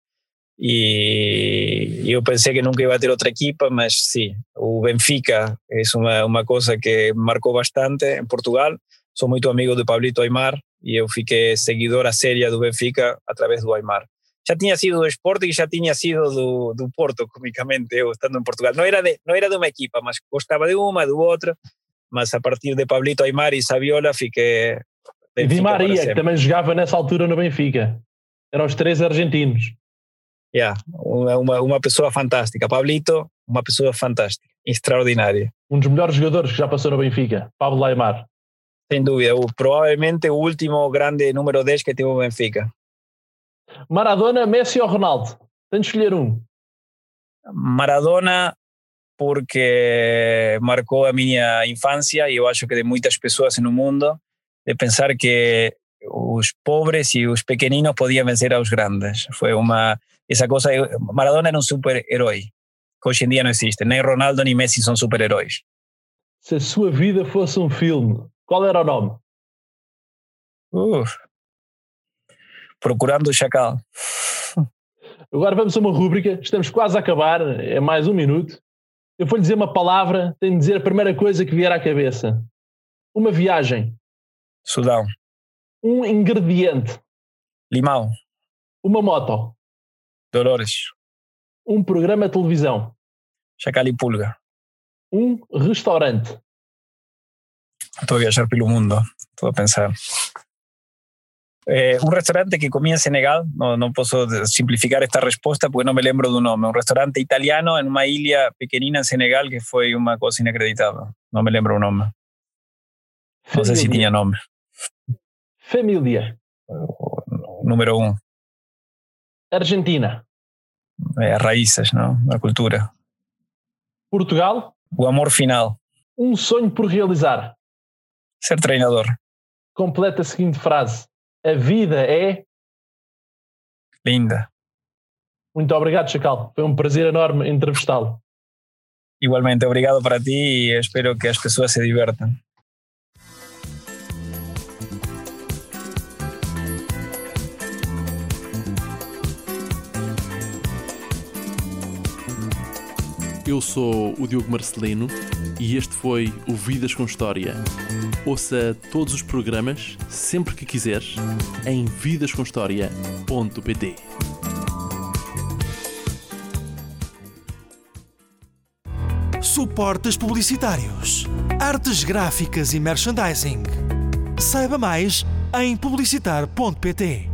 e eu pensei que nunca ia ter outra equipa, mas sim, o Benfica é uma, uma coisa que marcou bastante em Portugal. Sou muito amigo do Pablito Aymar e eu fiquei seguidor a séria do Benfica através do Aymar. Já tinha sido do Sport e já tinha sido do, do Porto, comicamente, eu estando em Portugal. Não era, de, não era de uma equipa, mas gostava de uma, do outra. Mas a partir de Pablito Aymar e Saviola fiquei E Di Maria, que também jogava nessa altura no Benfica. Eram os três argentinos. Yeah, uma, uma, uma pessoa fantástica. Pablito, uma pessoa fantástica, extraordinária. Um dos melhores jogadores que já passou no Benfica, Pablo Aymar. Sem dúvida, o, provavelmente o último grande número 10 que teve o Benfica. Maradona, Messi ou Ronaldo? Tem de escolher um. Maradona, porque marcou a minha infância e eu acho que de muitas pessoas no mundo, de pensar que os pobres e os pequeninos podiam vencer aos grandes. Foi uma essa coisa. Maradona era um super-herói que hoje em dia não existe. Nem Ronaldo nem Messi são super-heróis. Se a sua vida fosse um filme, qual era o nome? Uf. Procurando o Chacal. Agora vamos a uma rúbrica, estamos quase a acabar, é mais um minuto. Eu vou-lhe dizer uma palavra, tenho de dizer a primeira coisa que vier à cabeça. Uma viagem. Sudão. Um ingrediente. Limão. Uma moto. Dolores. Um programa de televisão. Chacal e Pulga. Um restaurante. Estou a viajar pelo mundo, estou a pensar. Eh, un restaurante que comí en Senegal, no, no puedo simplificar esta respuesta porque no me lembro de un nombre, un restaurante italiano en una isla pequeñina en Senegal que fue una cosa inacreditada, no me lembro un nombre. No sé si tenía nombre. Familia. Número uno. Argentina. Eh, raíces, ¿no? La cultura. Portugal. O amor final. Um sonho por realizar. Ser treinador. Completa a seguinte frase. A vida é. Linda. Muito obrigado, Chacal. Foi um prazer enorme entrevistá-lo. Igualmente, obrigado para ti e espero que as pessoas se divertam. Eu sou o Diogo Marcelino e este foi o Vidas com História. Ouça todos os programas sempre que quiseres em vidascomhistoria.pt. Suportes publicitários, artes gráficas e merchandising. Saiba mais em publicitar.pt.